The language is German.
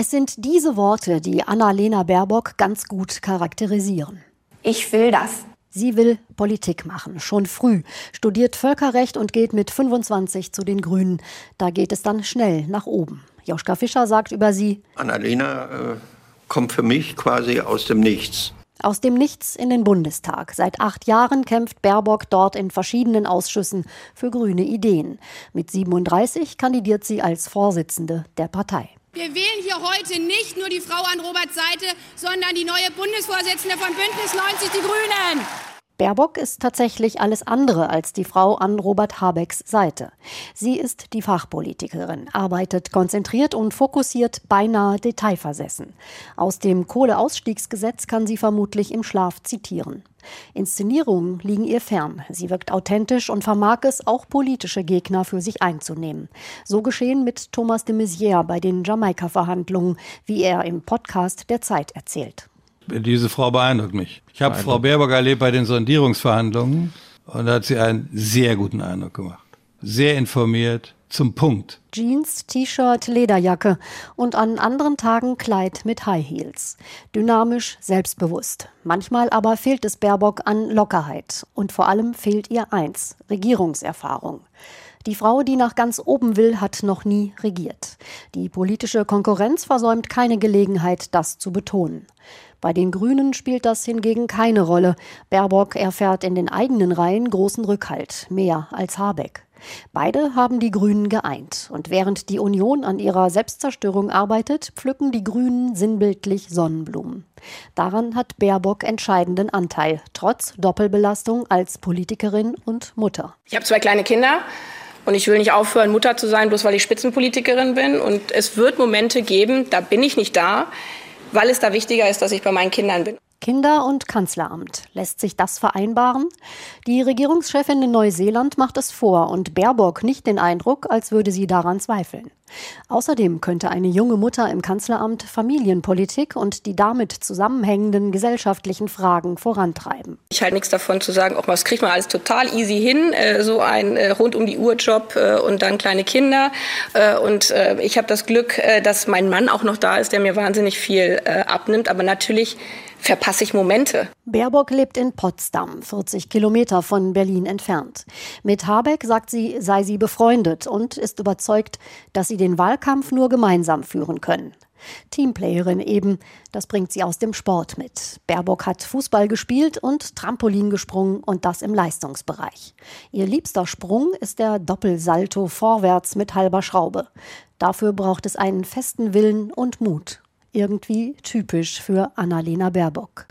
Es sind diese Worte, die Annalena Baerbock ganz gut charakterisieren. Ich will das. Sie will Politik machen, schon früh, studiert Völkerrecht und geht mit 25 zu den Grünen. Da geht es dann schnell nach oben. Joschka Fischer sagt über sie: Annalena äh, kommt für mich quasi aus dem Nichts. Aus dem Nichts in den Bundestag. Seit acht Jahren kämpft Baerbock dort in verschiedenen Ausschüssen für grüne Ideen. Mit 37 kandidiert sie als Vorsitzende der Partei. Wir wählen hier heute nicht nur die Frau an Roberts Seite, sondern die neue Bundesvorsitzende von Bündnis 90 Die Grünen. Baerbock ist tatsächlich alles andere als die Frau an Robert Habecks Seite. Sie ist die Fachpolitikerin, arbeitet konzentriert und fokussiert, beinahe detailversessen. Aus dem Kohleausstiegsgesetz kann sie vermutlich im Schlaf zitieren. Inszenierungen liegen ihr fern. Sie wirkt authentisch und vermag es, auch politische Gegner für sich einzunehmen. So geschehen mit Thomas de Maizière bei den Jamaika-Verhandlungen, wie er im Podcast der Zeit erzählt. Diese Frau beeindruckt mich. Ich habe Frau Baerbock erlebt bei den Sondierungsverhandlungen und da hat sie einen sehr guten Eindruck gemacht. Sehr informiert, zum Punkt. Jeans, T-Shirt, Lederjacke und an anderen Tagen Kleid mit High Heels. Dynamisch, selbstbewusst. Manchmal aber fehlt es Baerbock an Lockerheit. Und vor allem fehlt ihr eins, Regierungserfahrung. Die Frau, die nach ganz oben will, hat noch nie regiert. Die politische Konkurrenz versäumt keine Gelegenheit, das zu betonen. Bei den Grünen spielt das hingegen keine Rolle. Baerbock erfährt in den eigenen Reihen großen Rückhalt, mehr als Habeck. Beide haben die Grünen geeint. Und während die Union an ihrer Selbstzerstörung arbeitet, pflücken die Grünen sinnbildlich Sonnenblumen. Daran hat Baerbock entscheidenden Anteil, trotz Doppelbelastung als Politikerin und Mutter. Ich habe zwei kleine Kinder. Und ich will nicht aufhören, Mutter zu sein, bloß weil ich Spitzenpolitikerin bin. Und es wird Momente geben, da bin ich nicht da weil es da wichtiger ist, dass ich bei meinen Kindern bin. Kinder- und Kanzleramt. Lässt sich das vereinbaren? Die Regierungschefin in Neuseeland macht es vor und Baerbock nicht den Eindruck, als würde sie daran zweifeln. Außerdem könnte eine junge Mutter im Kanzleramt Familienpolitik und die damit zusammenhängenden gesellschaftlichen Fragen vorantreiben. Ich halte nichts davon zu sagen, auch das kriegt man alles total easy hin, äh, so ein äh, rund um die Uhr Job äh, und dann kleine Kinder. Und ich habe das Glück, dass mein Mann auch noch da ist, der mir wahnsinnig viel abnimmt. Aber natürlich verpasse ich Momente. Baerbock lebt in Potsdam, 40 Kilometer von Berlin entfernt. Mit Habeck sagt sie, sei sie befreundet und ist überzeugt, dass sie den Wahlkampf nur gemeinsam führen können. Teamplayerin eben, das bringt sie aus dem Sport mit. Baerbock hat Fußball gespielt und Trampolin gesprungen und das im Leistungsbereich. Ihr liebster Sprung ist der Doppelsalto vorwärts mit halber Schraube. Dafür braucht es einen festen Willen und Mut irgendwie typisch für Annalena Baerbock.